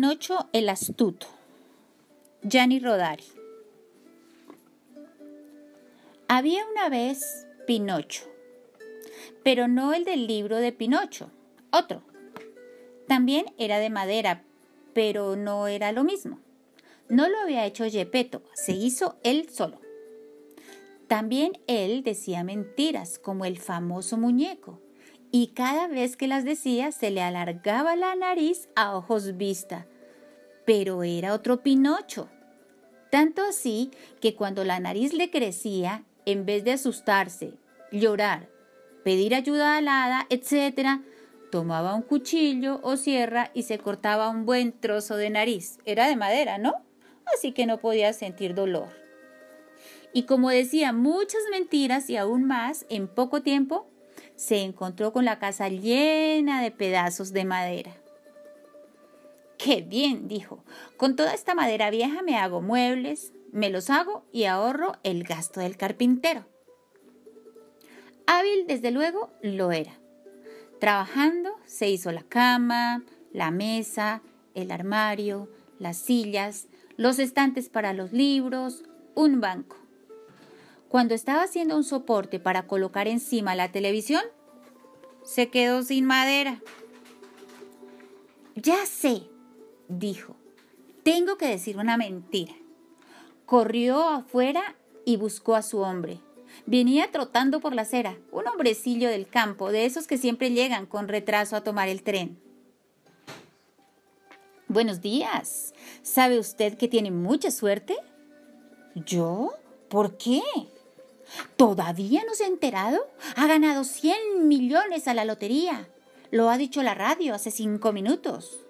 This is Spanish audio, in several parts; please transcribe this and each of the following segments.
Pinocho el astuto. Gianni Rodari. Había una vez Pinocho, pero no el del libro de Pinocho, otro. También era de madera, pero no era lo mismo. No lo había hecho Gepetto, se hizo él solo. También él decía mentiras, como el famoso muñeco, y cada vez que las decía se le alargaba la nariz a ojos vista. Pero era otro Pinocho. Tanto así que cuando la nariz le crecía, en vez de asustarse, llorar, pedir ayuda al hada, etc., tomaba un cuchillo o sierra y se cortaba un buen trozo de nariz. Era de madera, ¿no? Así que no podía sentir dolor. Y como decía muchas mentiras y aún más, en poco tiempo se encontró con la casa llena de pedazos de madera. ¡Qué bien! dijo. Con toda esta madera vieja me hago muebles, me los hago y ahorro el gasto del carpintero. Hábil, desde luego, lo era. Trabajando se hizo la cama, la mesa, el armario, las sillas, los estantes para los libros, un banco. Cuando estaba haciendo un soporte para colocar encima la televisión, se quedó sin madera. Ya sé, dijo, tengo que decir una mentira. Corrió afuera y buscó a su hombre. Venía trotando por la acera, un hombrecillo del campo, de esos que siempre llegan con retraso a tomar el tren. Buenos días. ¿Sabe usted que tiene mucha suerte? ¿Yo? ¿Por qué? ¿Todavía no se ha enterado? Ha ganado 100 millones a la lotería. Lo ha dicho la radio hace cinco minutos.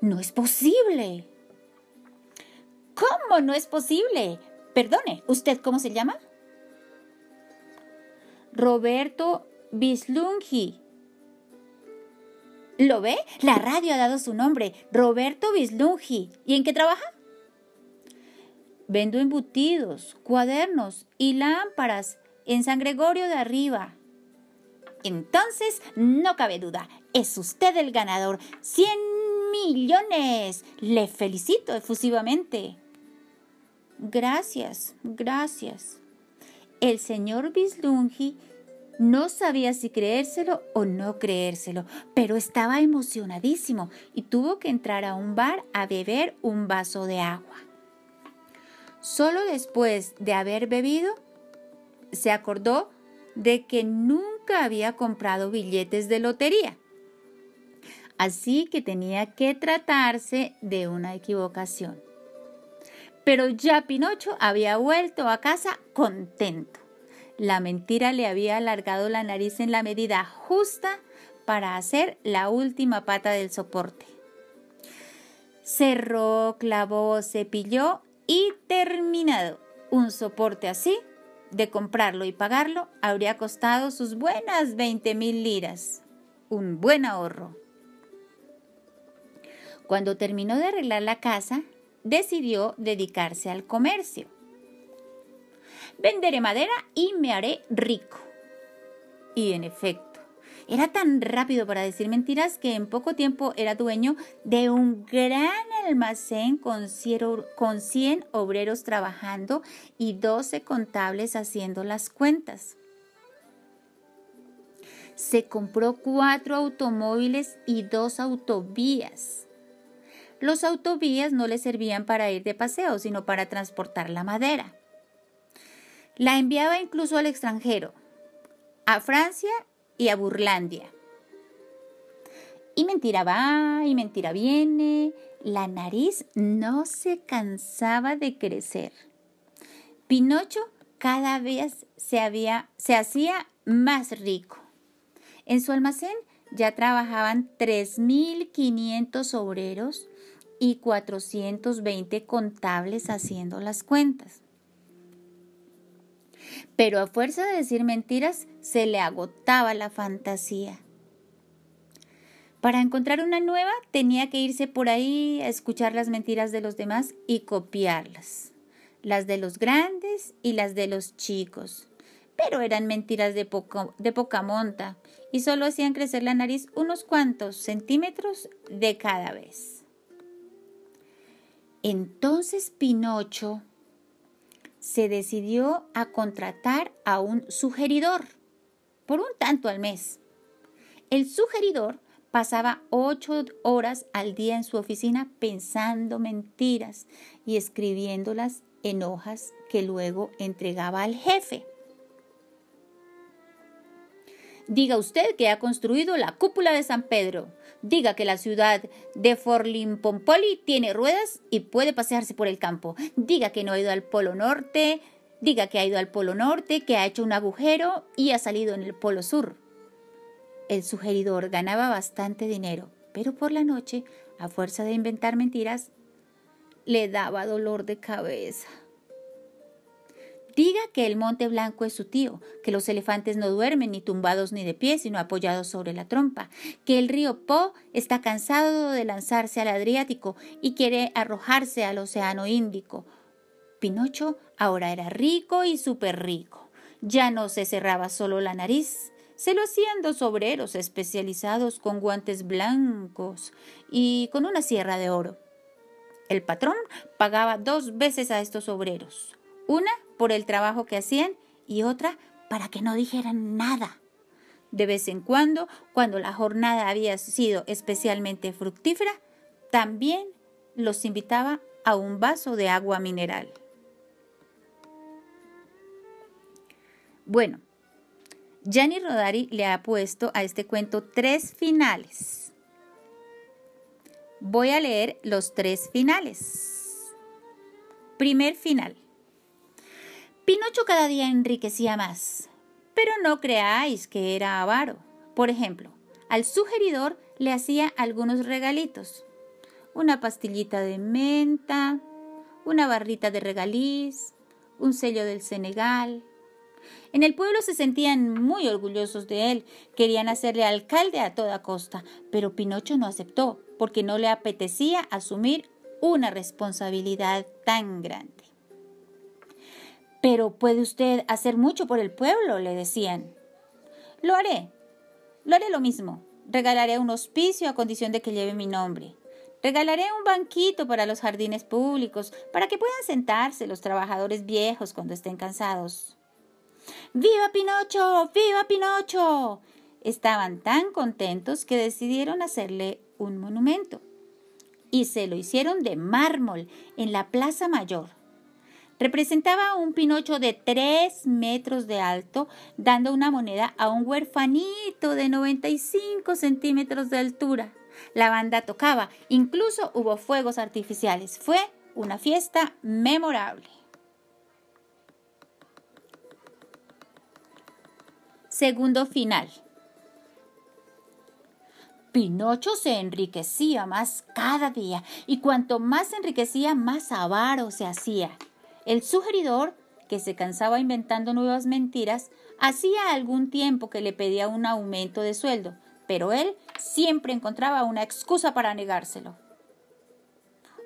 No es posible. ¿Cómo no es posible? Perdone, ¿usted cómo se llama? Roberto Bislungi. ¿Lo ve? La radio ha dado su nombre, Roberto Bislungi. ¿Y en qué trabaja? Vendo embutidos, cuadernos y lámparas en San Gregorio de Arriba. Entonces, no cabe duda, es usted el ganador. ¡Cien millones! Le felicito efusivamente. Gracias, gracias. El señor Bislungi no sabía si creérselo o no creérselo, pero estaba emocionadísimo y tuvo que entrar a un bar a beber un vaso de agua. Solo después de haber bebido, se acordó de que nunca había comprado billetes de lotería. Así que tenía que tratarse de una equivocación. Pero ya Pinocho había vuelto a casa contento. La mentira le había alargado la nariz en la medida justa para hacer la última pata del soporte. Cerró, clavó, cepilló y terminado. Un soporte así, de comprarlo y pagarlo, habría costado sus buenas 20 mil liras. Un buen ahorro. Cuando terminó de arreglar la casa, decidió dedicarse al comercio. Venderé madera y me haré rico. Y en efecto, era tan rápido para decir mentiras que en poco tiempo era dueño de un gran almacén con 100 obreros trabajando y 12 contables haciendo las cuentas. Se compró cuatro automóviles y dos autovías. Los autovías no le servían para ir de paseo, sino para transportar la madera. La enviaba incluso al extranjero, a Francia y a Burlandia. Y mentira va y mentira viene, la nariz no se cansaba de crecer. Pinocho cada vez se, había, se hacía más rico. En su almacén ya trabajaban 3.500 obreros y 420 contables haciendo las cuentas. Pero a fuerza de decir mentiras se le agotaba la fantasía. Para encontrar una nueva tenía que irse por ahí a escuchar las mentiras de los demás y copiarlas, las de los grandes y las de los chicos. pero eran mentiras de, de poca monta y solo hacían crecer la nariz unos cuantos centímetros de cada vez. Entonces Pinocho se decidió a contratar a un sugeridor por un tanto al mes. El sugeridor pasaba ocho horas al día en su oficina pensando mentiras y escribiéndolas en hojas que luego entregaba al jefe. Diga usted que ha construido la cúpula de San Pedro. Diga que la ciudad de Forlimpompoli tiene ruedas y puede pasearse por el campo. Diga que no ha ido al Polo Norte. Diga que ha ido al Polo Norte, que ha hecho un agujero y ha salido en el Polo Sur. El sugeridor ganaba bastante dinero, pero por la noche, a fuerza de inventar mentiras, le daba dolor de cabeza. Diga que el monte blanco es su tío, que los elefantes no duermen ni tumbados ni de pie, sino apoyados sobre la trompa, que el río Po está cansado de lanzarse al Adriático y quiere arrojarse al Océano Índico. Pinocho ahora era rico y súper rico. Ya no se cerraba solo la nariz, se lo hacían dos obreros especializados con guantes blancos y con una sierra de oro. El patrón pagaba dos veces a estos obreros, una por el trabajo que hacían y otra para que no dijeran nada. De vez en cuando, cuando la jornada había sido especialmente fructífera, también los invitaba a un vaso de agua mineral. Bueno, Gianni Rodari le ha puesto a este cuento tres finales. Voy a leer los tres finales. Primer final. Pinocho cada día enriquecía más, pero no creáis que era avaro. Por ejemplo, al sugeridor le hacía algunos regalitos. Una pastillita de menta, una barrita de regaliz, un sello del Senegal. En el pueblo se sentían muy orgullosos de él, querían hacerle alcalde a toda costa, pero Pinocho no aceptó, porque no le apetecía asumir una responsabilidad tan grande. Pero puede usted hacer mucho por el pueblo, le decían. Lo haré. Lo haré lo mismo. Regalaré un hospicio a condición de que lleve mi nombre. Regalaré un banquito para los jardines públicos, para que puedan sentarse los trabajadores viejos cuando estén cansados. ¡Viva Pinocho! ¡Viva Pinocho! Estaban tan contentos que decidieron hacerle un monumento. Y se lo hicieron de mármol en la Plaza Mayor. Representaba un Pinocho de tres metros de alto, dando una moneda a un huerfanito de 95 centímetros de altura. La banda tocaba, incluso hubo fuegos artificiales. Fue una fiesta memorable. Segundo final. Pinocho se enriquecía más cada día y cuanto más se enriquecía, más avaro se hacía. El sugeridor, que se cansaba inventando nuevas mentiras, hacía algún tiempo que le pedía un aumento de sueldo, pero él siempre encontraba una excusa para negárselo.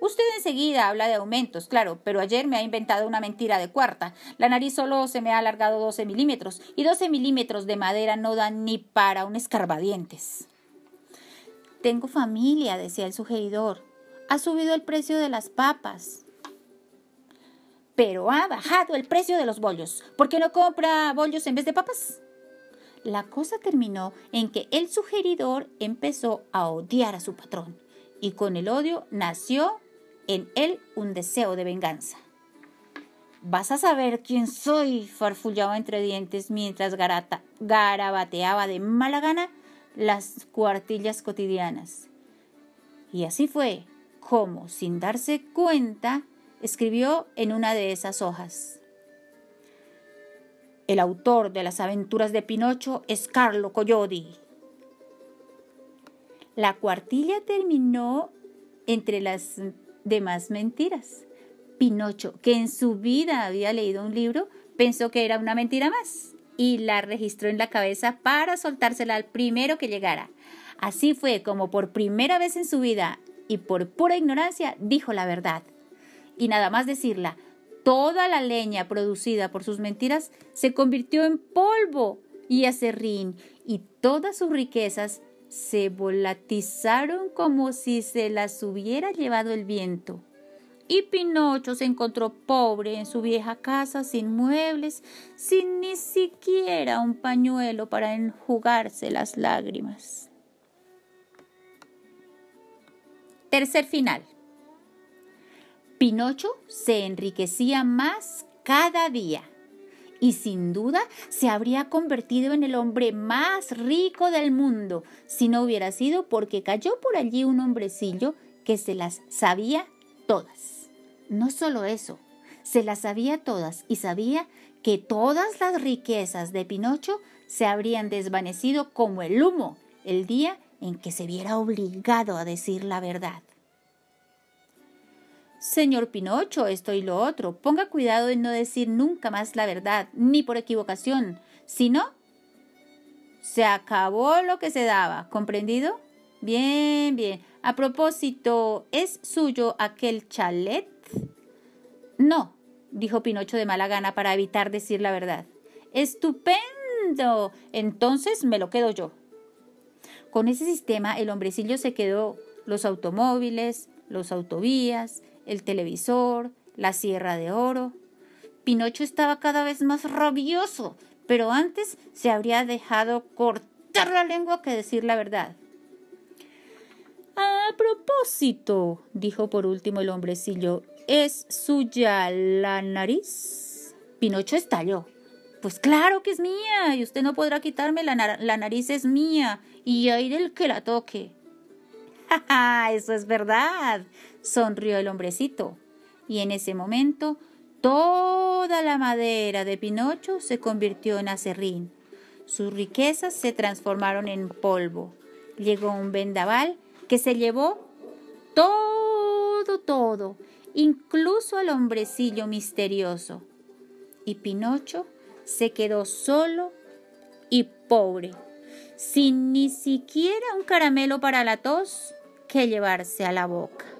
Usted enseguida habla de aumentos, claro, pero ayer me ha inventado una mentira de cuarta. La nariz solo se me ha alargado 12 milímetros y 12 milímetros de madera no dan ni para un escarbadientes. Tengo familia, decía el sugeridor. Ha subido el precio de las papas pero ha bajado el precio de los bollos. ¿Por qué no compra bollos en vez de papas? La cosa terminó en que el sugeridor empezó a odiar a su patrón y con el odio nació en él un deseo de venganza. Vas a saber quién soy, farfullaba entre dientes mientras garata, garabateaba de mala gana las cuartillas cotidianas. Y así fue como, sin darse cuenta, escribió en una de esas hojas. El autor de las aventuras de Pinocho es Carlo Collodi. La cuartilla terminó entre las demás mentiras. Pinocho, que en su vida había leído un libro, pensó que era una mentira más y la registró en la cabeza para soltársela al primero que llegara. Así fue como por primera vez en su vida y por pura ignorancia dijo la verdad y nada más decirla, Toda la leña producida por sus mentiras se convirtió en polvo y acerrín, y todas sus riquezas se volatizaron como si se las hubiera llevado el viento. Y Pinocho se encontró pobre en su vieja casa, sin muebles, sin ni siquiera un pañuelo para enjugarse las lágrimas. Tercer final. Pinocho se enriquecía más cada día y sin duda se habría convertido en el hombre más rico del mundo si no hubiera sido porque cayó por allí un hombrecillo que se las sabía todas. No solo eso, se las sabía todas y sabía que todas las riquezas de Pinocho se habrían desvanecido como el humo el día en que se viera obligado a decir la verdad. Señor Pinocho, esto y lo otro, ponga cuidado en no decir nunca más la verdad, ni por equivocación, si no, se acabó lo que se daba, ¿comprendido? Bien, bien. A propósito, ¿es suyo aquel chalet? No, dijo Pinocho de mala gana para evitar decir la verdad. Estupendo. Entonces me lo quedo yo. Con ese sistema el hombrecillo se quedó los automóviles, los autovías, el televisor, la sierra de oro. Pinocho estaba cada vez más rabioso, pero antes se habría dejado cortar la lengua que decir la verdad. A propósito, dijo por último el hombrecillo, ¿es suya la nariz? Pinocho estalló. Pues claro que es mía, y usted no podrá quitarme la, la nariz es mía, y hay del que la toque. ¡Ja, Eso es verdad, sonrió el hombrecito. Y en ese momento toda la madera de Pinocho se convirtió en acerrín. Sus riquezas se transformaron en polvo. Llegó un vendaval que se llevó todo, todo, incluso al hombrecillo misterioso. Y Pinocho se quedó solo y pobre, sin ni siquiera un caramelo para la tos que llevarse a la boca.